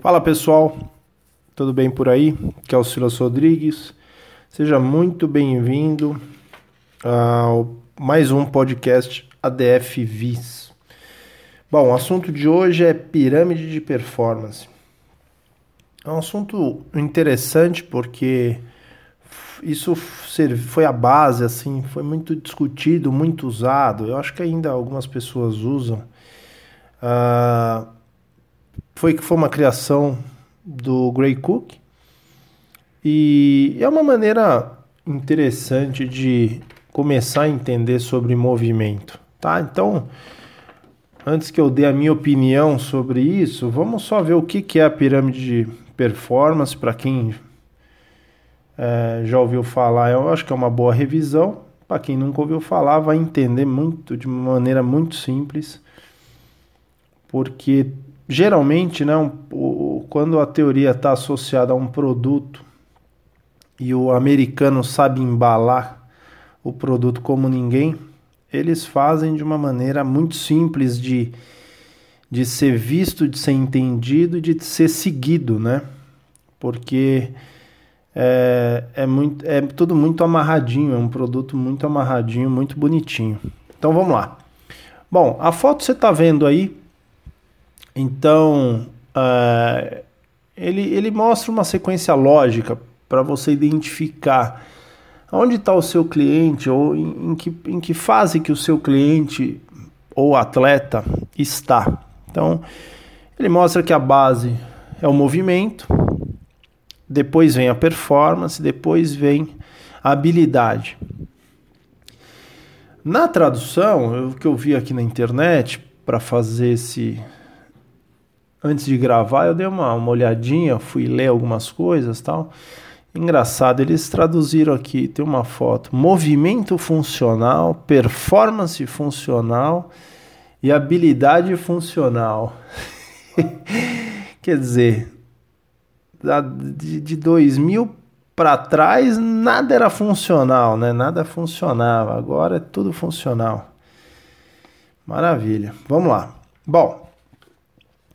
Fala pessoal, tudo bem por aí? Aqui é o Silas Rodrigues. Seja muito bem-vindo ao mais um podcast ADF Vis. Bom, o assunto de hoje é pirâmide de performance. É um assunto interessante porque isso foi a base, assim, foi muito discutido, muito usado. Eu acho que ainda algumas pessoas usam. Uh, foi que foi uma criação do Gray Cook e é uma maneira interessante de começar a entender sobre movimento, tá? Então, antes que eu dê a minha opinião sobre isso, vamos só ver o que é a pirâmide de performance para quem é, já ouviu falar. Eu acho que é uma boa revisão. Para quem nunca ouviu falar, vai entender muito de uma maneira muito simples, porque geralmente, né, um, o, quando a teoria está associada a um produto e o americano sabe embalar o produto como ninguém, eles fazem de uma maneira muito simples de, de ser visto, de ser entendido e de ser seguido, né? Porque é, é, muito, é tudo muito amarradinho, é um produto muito amarradinho, muito bonitinho. Então vamos lá. Bom, a foto você está vendo aí, então uh, ele, ele mostra uma sequência lógica para você identificar onde está o seu cliente ou em, em, que, em que fase que o seu cliente ou atleta está. Então, ele mostra que a base é o movimento, depois vem a performance, depois vem a habilidade. Na tradução, o que eu vi aqui na internet para fazer esse antes de gravar, eu dei uma, uma olhadinha, fui ler algumas coisas, tal. Engraçado, eles traduziram aqui, tem uma foto: movimento funcional, performance funcional e habilidade funcional. Quer dizer, de, de 2000 para trás nada era funcional, né? Nada funcionava. Agora é tudo funcional. Maravilha. Vamos lá. Bom,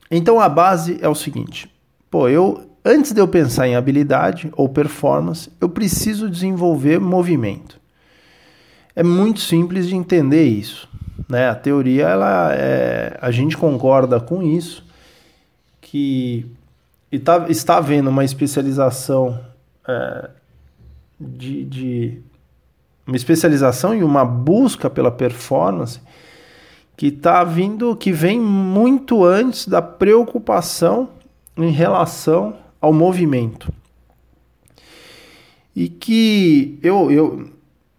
então a base é o seguinte. Pô, eu antes de eu pensar em habilidade ou performance, eu preciso desenvolver movimento. É muito simples de entender isso, né? A teoria ela é, a gente concorda com isso que tá, está havendo uma especialização é, de, de, uma especialização e uma busca pela performance que está vindo, que vem muito antes da preocupação em relação ao movimento. E que eu, eu,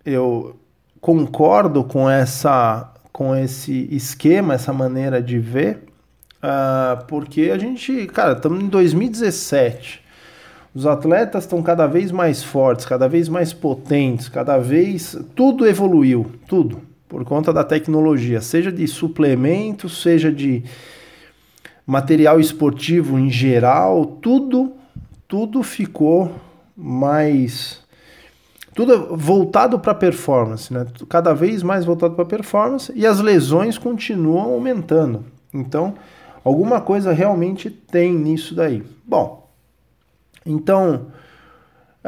eu concordo com essa com esse esquema, essa maneira de ver, Uh, porque a gente, cara, estamos em 2017. Os atletas estão cada vez mais fortes, cada vez mais potentes, cada vez. Tudo evoluiu, tudo, por conta da tecnologia, seja de suplementos, seja de material esportivo em geral, tudo, tudo ficou mais. Tudo voltado para performance, né? Cada vez mais voltado para performance e as lesões continuam aumentando. Então, Alguma coisa realmente tem nisso daí. Bom, então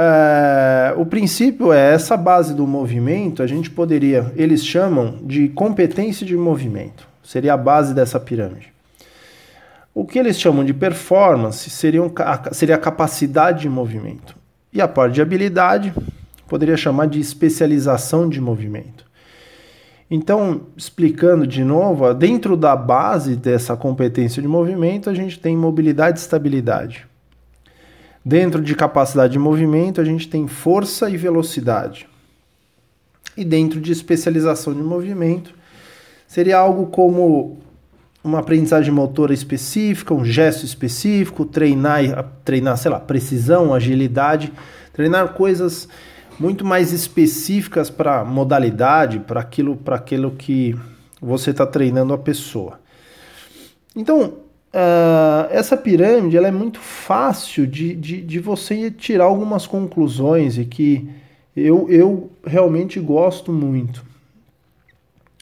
é, o princípio é essa base do movimento, a gente poderia, eles chamam de competência de movimento, seria a base dessa pirâmide. O que eles chamam de performance seriam, seria a capacidade de movimento. E a parte de habilidade poderia chamar de especialização de movimento. Então, explicando de novo, dentro da base dessa competência de movimento, a gente tem mobilidade e estabilidade. Dentro de capacidade de movimento, a gente tem força e velocidade. E dentro de especialização de movimento, seria algo como uma aprendizagem motora específica, um gesto específico, treinar, treinar, sei lá, precisão, agilidade, treinar coisas muito mais específicas para modalidade, para aquilo, para aquilo que você está treinando a pessoa. Então, uh, essa pirâmide ela é muito fácil de, de, de você tirar algumas conclusões e que eu, eu realmente gosto muito.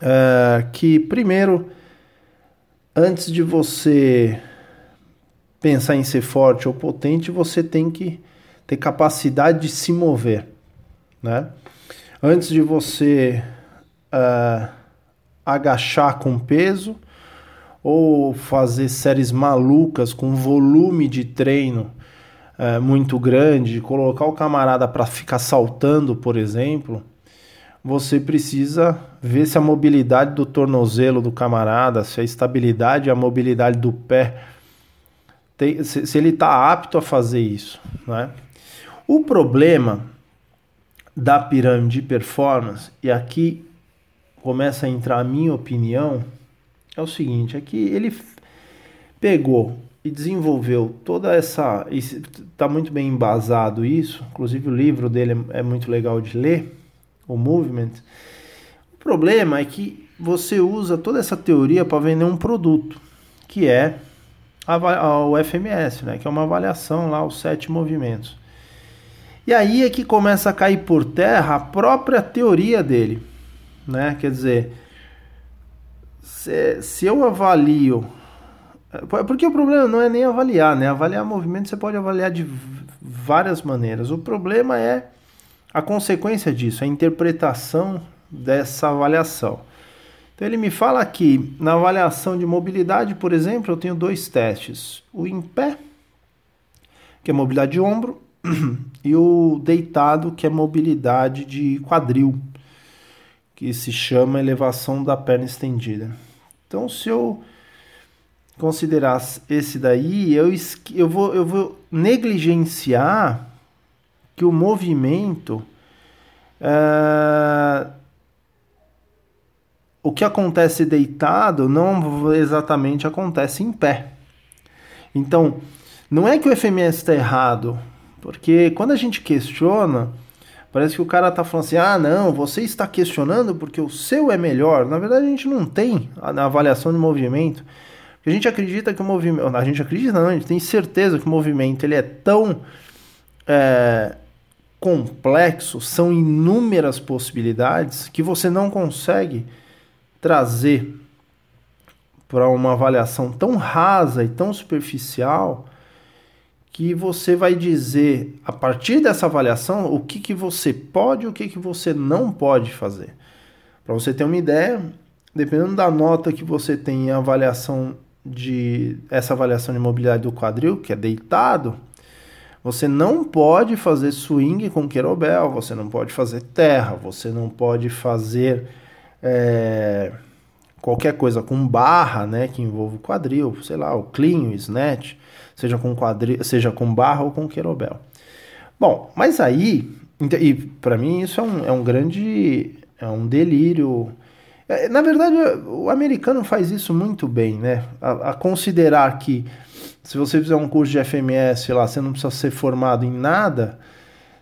Uh, que, primeiro, antes de você pensar em ser forte ou potente, você tem que ter capacidade de se mover, né? Antes de você uh, agachar com peso ou fazer séries malucas com volume de treino uh, muito grande, colocar o camarada para ficar saltando, por exemplo, você precisa ver se a mobilidade do tornozelo do camarada, se a estabilidade e a mobilidade do pé, tem, se, se, ele está apto a fazer isso. Né? O problema da pirâmide de performance, e aqui começa a entrar a minha opinião, é o seguinte: é que ele pegou e desenvolveu toda essa. Está muito bem embasado isso, inclusive o livro dele é, é muito legal de ler o movement. O problema é que você usa toda essa teoria para vender um produto, que é o FMS, né, que é uma avaliação lá, os sete movimentos. E aí é que começa a cair por terra a própria teoria dele. Né? Quer dizer, se, se eu avalio. Porque o problema não é nem avaliar, né? Avaliar movimento você pode avaliar de várias maneiras. O problema é a consequência disso, a interpretação dessa avaliação. Então ele me fala que na avaliação de mobilidade, por exemplo, eu tenho dois testes: o em pé, que é mobilidade de ombro, e o deitado, que é mobilidade de quadril, que se chama elevação da perna estendida. Então, se eu considerar esse daí, eu, eu, vou, eu vou negligenciar que o movimento. É, o que acontece deitado não exatamente acontece em pé. Então, não é que o FMS está errado, porque quando a gente questiona, parece que o cara está falando assim: ah, não, você está questionando porque o seu é melhor. Na verdade, a gente não tem a avaliação de movimento. A gente acredita que o movimento. A gente acredita, não, a gente tem certeza que o movimento ele é tão. É, complexo, são inúmeras possibilidades que você não consegue trazer para uma avaliação tão rasa e tão superficial que você vai dizer a partir dessa avaliação o que, que você pode e o que, que você não pode fazer. Para você ter uma ideia, dependendo da nota que você tem em avaliação de essa avaliação de mobilidade do quadril, que é deitado, você não pode fazer swing com querobel, você não pode fazer terra, você não pode fazer é, qualquer coisa com barra, né, que envolva quadril, sei lá, o clean, o snatch, seja com quadril, seja com barra ou com querobel. Bom, mas aí, e para mim isso é um, é um grande, é um delírio. É, na verdade, o americano faz isso muito bem, né? a, a considerar que se você fizer um curso de FMS lá, você não precisa ser formado em nada.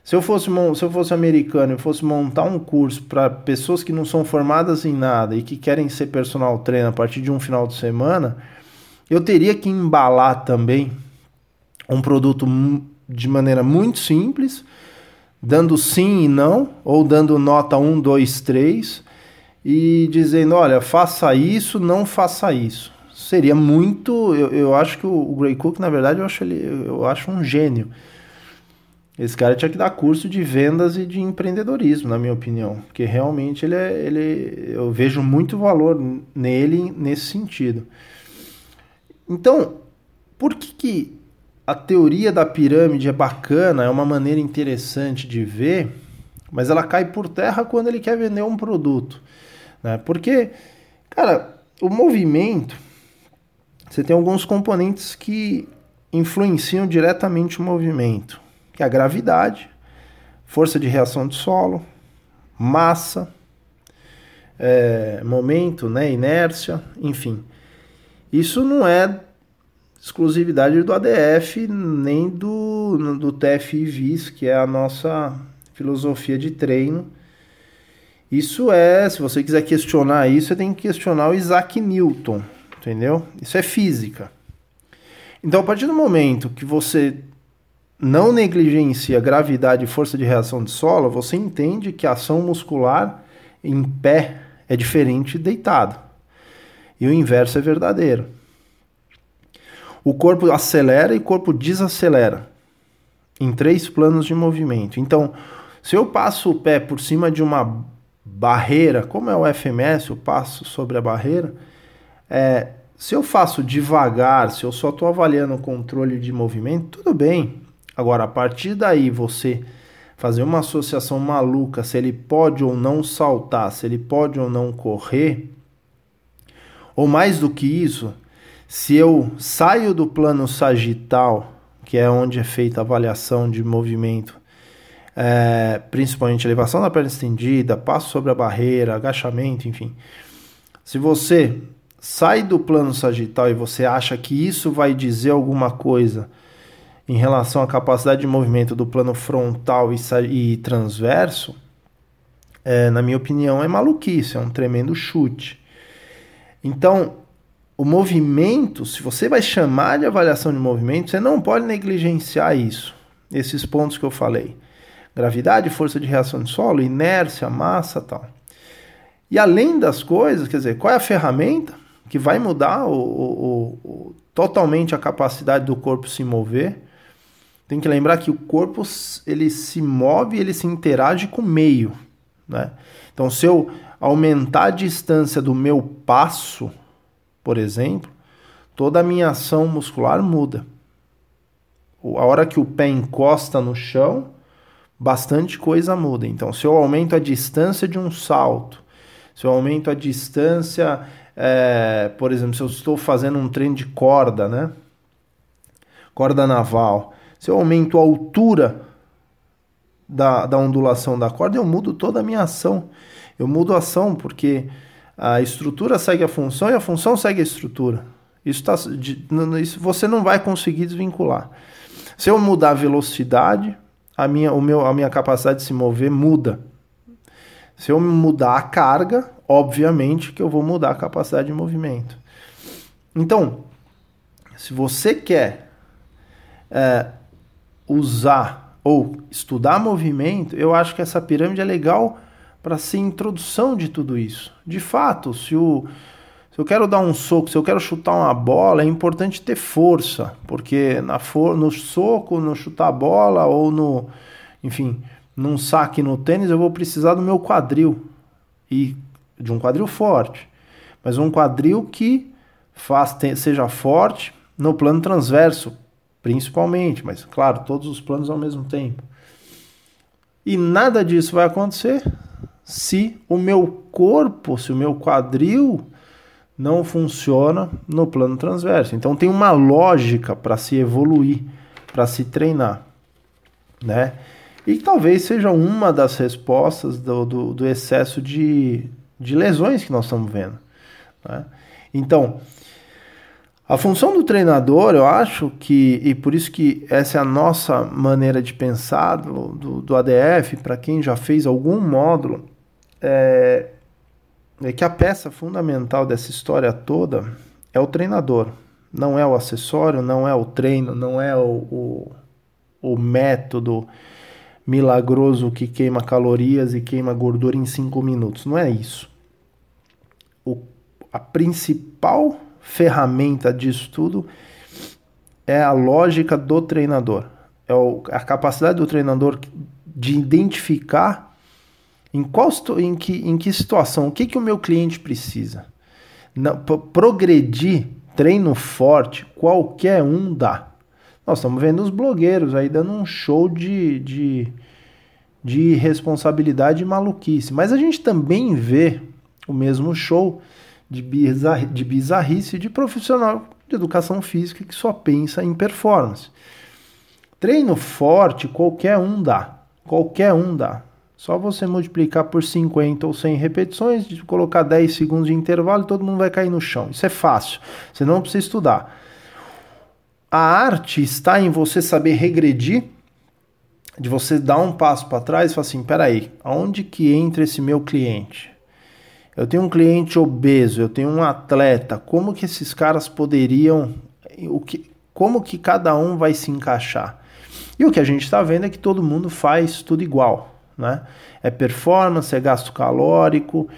Se eu fosse, se eu fosse americano e fosse montar um curso para pessoas que não são formadas em nada e que querem ser personal trainer a partir de um final de semana, eu teria que embalar também um produto de maneira muito simples, dando sim e não, ou dando nota 1, 2, 3, e dizendo: olha, faça isso, não faça isso seria muito. Eu, eu acho que o, o Gray Cook, na verdade, eu acho, ele, eu acho um gênio. Esse cara tinha que dar curso de vendas e de empreendedorismo, na minha opinião. Porque realmente ele é. Ele, eu vejo muito valor nele nesse sentido. Então, por que, que a teoria da pirâmide é bacana, é uma maneira interessante de ver, mas ela cai por terra quando ele quer vender um produto? Né? Porque, cara, o movimento você tem alguns componentes que influenciam diretamente o movimento, que é a gravidade, força de reação do solo, massa, é, momento, né, inércia, enfim. Isso não é exclusividade do ADF nem do, do TFI-VIS, que é a nossa filosofia de treino. Isso é, se você quiser questionar isso, você tem que questionar o Isaac Newton entendeu? Isso é física. Então, a partir do momento que você não negligencia gravidade e força de reação de solo, você entende que a ação muscular em pé é diferente de deitado. E o inverso é verdadeiro. o corpo acelera e o corpo desacelera em três planos de movimento. Então, se eu passo o pé por cima de uma barreira, como é o FMS, eu passo sobre a barreira, é, se eu faço devagar, se eu só estou avaliando o controle de movimento, tudo bem. Agora, a partir daí, você fazer uma associação maluca se ele pode ou não saltar, se ele pode ou não correr, ou mais do que isso, se eu saio do plano sagital, que é onde é feita a avaliação de movimento, é, principalmente elevação da perna estendida, passo sobre a barreira, agachamento, enfim. Se você sai do plano sagital e você acha que isso vai dizer alguma coisa em relação à capacidade de movimento do plano frontal e, e transverso, é, na minha opinião, é maluquice, é um tremendo chute. Então, o movimento, se você vai chamar de avaliação de movimento, você não pode negligenciar isso, esses pontos que eu falei. Gravidade, força de reação de solo, inércia, massa tal. E além das coisas, quer dizer, qual é a ferramenta que vai mudar o, o, o, totalmente a capacidade do corpo se mover? Tem que lembrar que o corpo ele se move, ele se interage com o meio, né? Então, se eu aumentar a distância do meu passo, por exemplo, toda a minha ação muscular muda. A hora que o pé encosta no chão, bastante coisa muda. Então, se eu aumento a distância de um salto, se eu aumento a distância, é, por exemplo, se eu estou fazendo um treino de corda, né? Corda naval. Se eu aumento a altura da, da ondulação da corda, eu mudo toda a minha ação. Eu mudo a ação porque a estrutura segue a função e a função segue a estrutura. Isso, tá, isso você não vai conseguir desvincular. Se eu mudar a velocidade, a minha, o meu, a minha capacidade de se mover muda. Se eu mudar a carga, obviamente que eu vou mudar a capacidade de movimento. Então, se você quer é, usar ou estudar movimento, eu acho que essa pirâmide é legal para ser introdução de tudo isso. De fato, se, o, se eu quero dar um soco, se eu quero chutar uma bola, é importante ter força, porque na for, no soco, no chutar a bola ou no, enfim, num saque no tênis, eu vou precisar do meu quadril e de um quadril forte, mas um quadril que faz, seja forte no plano transverso, principalmente, mas claro, todos os planos ao mesmo tempo. E nada disso vai acontecer se o meu corpo, se o meu quadril não funciona no plano transverso. Então tem uma lógica para se evoluir, para se treinar, né? E talvez seja uma das respostas do, do, do excesso de, de lesões que nós estamos vendo. Né? Então, a função do treinador, eu acho que, e por isso que essa é a nossa maneira de pensar do, do, do ADF, para quem já fez algum módulo, é, é que a peça fundamental dessa história toda é o treinador. Não é o acessório, não é o treino, não é o, o, o método milagroso que queima calorias e queima gordura em cinco minutos. Não é isso. O, a principal ferramenta disso tudo é a lógica do treinador. É a capacidade do treinador de identificar em, qual, em, que, em que situação? O que, que o meu cliente precisa? Não, progredir, treino forte, qualquer um dá. Nós estamos vendo os blogueiros aí dando um show de, de, de responsabilidade e maluquice. Mas a gente também vê o mesmo show de, bizarri, de bizarrice de profissional de educação física que só pensa em performance. Treino forte, qualquer um dá. Qualquer um dá. Só você multiplicar por 50 ou 100 repetições, colocar 10 segundos de intervalo todo mundo vai cair no chão. Isso é fácil. Você não precisa estudar. A arte está em você saber regredir, de você dar um passo para trás e falar assim, peraí, aonde que entra esse meu cliente? Eu tenho um cliente obeso, eu tenho um atleta, como que esses caras poderiam, o que, como que cada um vai se encaixar? E o que a gente está vendo é que todo mundo faz tudo igual né? É performance, é gasto calórico,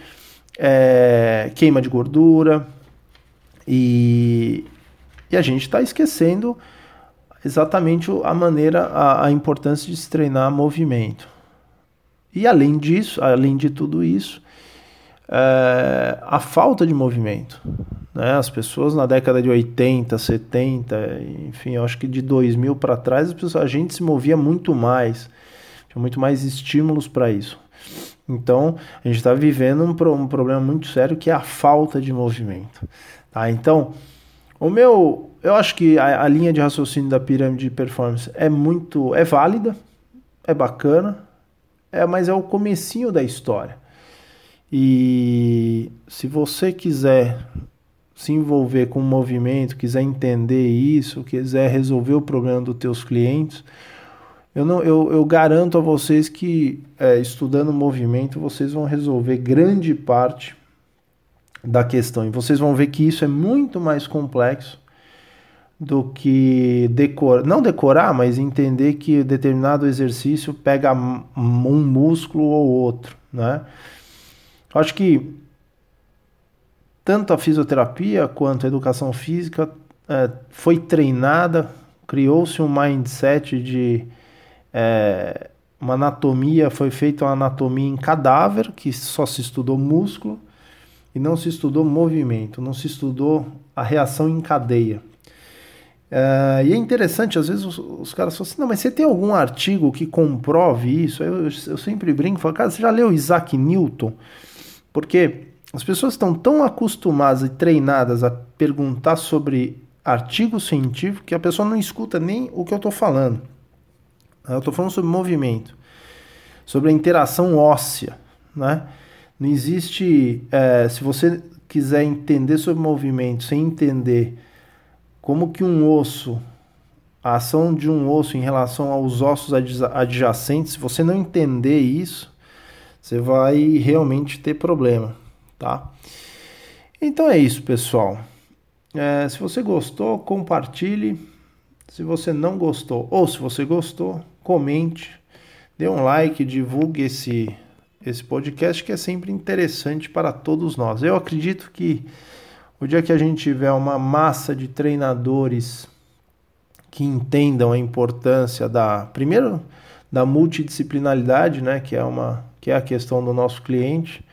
é queima de gordura e E a gente está esquecendo exatamente a maneira, a, a importância de se treinar movimento. E além disso, além de tudo isso, é, a falta de movimento. Né? As pessoas na década de 80, 70, enfim, eu acho que de 2000 para trás, pessoas, a gente se movia muito mais, tinha muito mais estímulos para isso. Então, a gente está vivendo um, um, problema muito sério que é a falta de movimento. Tá? Então, o meu, eu acho que a, a linha de raciocínio da pirâmide de performance é muito, é válida, é bacana, é, mas é o comecinho da história. E se você quiser se envolver com o movimento, quiser entender isso, quiser resolver o problema dos teus clientes, eu, não, eu, eu garanto a vocês que é, estudando movimento vocês vão resolver grande parte da questão. E vocês vão ver que isso é muito mais complexo do que decorar, não decorar, mas entender que determinado exercício pega um músculo ou outro, né? Acho que tanto a fisioterapia quanto a educação física é, foi treinada, criou-se um mindset de é, uma anatomia, foi feita uma anatomia em cadáver, que só se estudou músculo, e não se estudou movimento, não se estudou a reação em cadeia. É, e é interessante, às vezes os, os, caras falam assim, não, mas você tem algum artigo que comprove isso? Eu, eu, eu sempre brinco, falo, cara, você já leu Isaac Newton? Porque as pessoas estão tão acostumadas e treinadas a perguntar sobre artigo científico que a pessoa não escuta nem o que eu estou falando. Eu estou falando sobre movimento, sobre a interação óssea, né? Não existe, é, se você quiser entender sobre movimento sem entender como que um osso, a ação de um osso em relação aos ossos adjacentes, se você não entender isso, você vai realmente ter problema, tá? Então é isso, pessoal. É, se você gostou, compartilhe. Se você não gostou, ou se você gostou, comente, dê um like, divulgue esse, esse podcast que é sempre interessante para todos nós. Eu acredito que o dia que a gente tiver uma massa de treinadores que entendam a importância da primeiro da multidisciplinaridade, né, que é uma que é a questão do nosso cliente,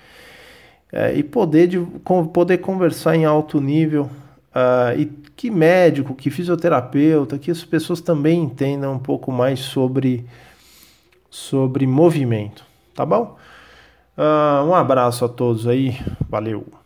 é, e poder, de, com, poder conversar em alto nível, uh, e que médico, que fisioterapeuta, que as pessoas também entendam um pouco mais sobre, sobre movimento, tá bom? Uh, um abraço a todos aí, valeu!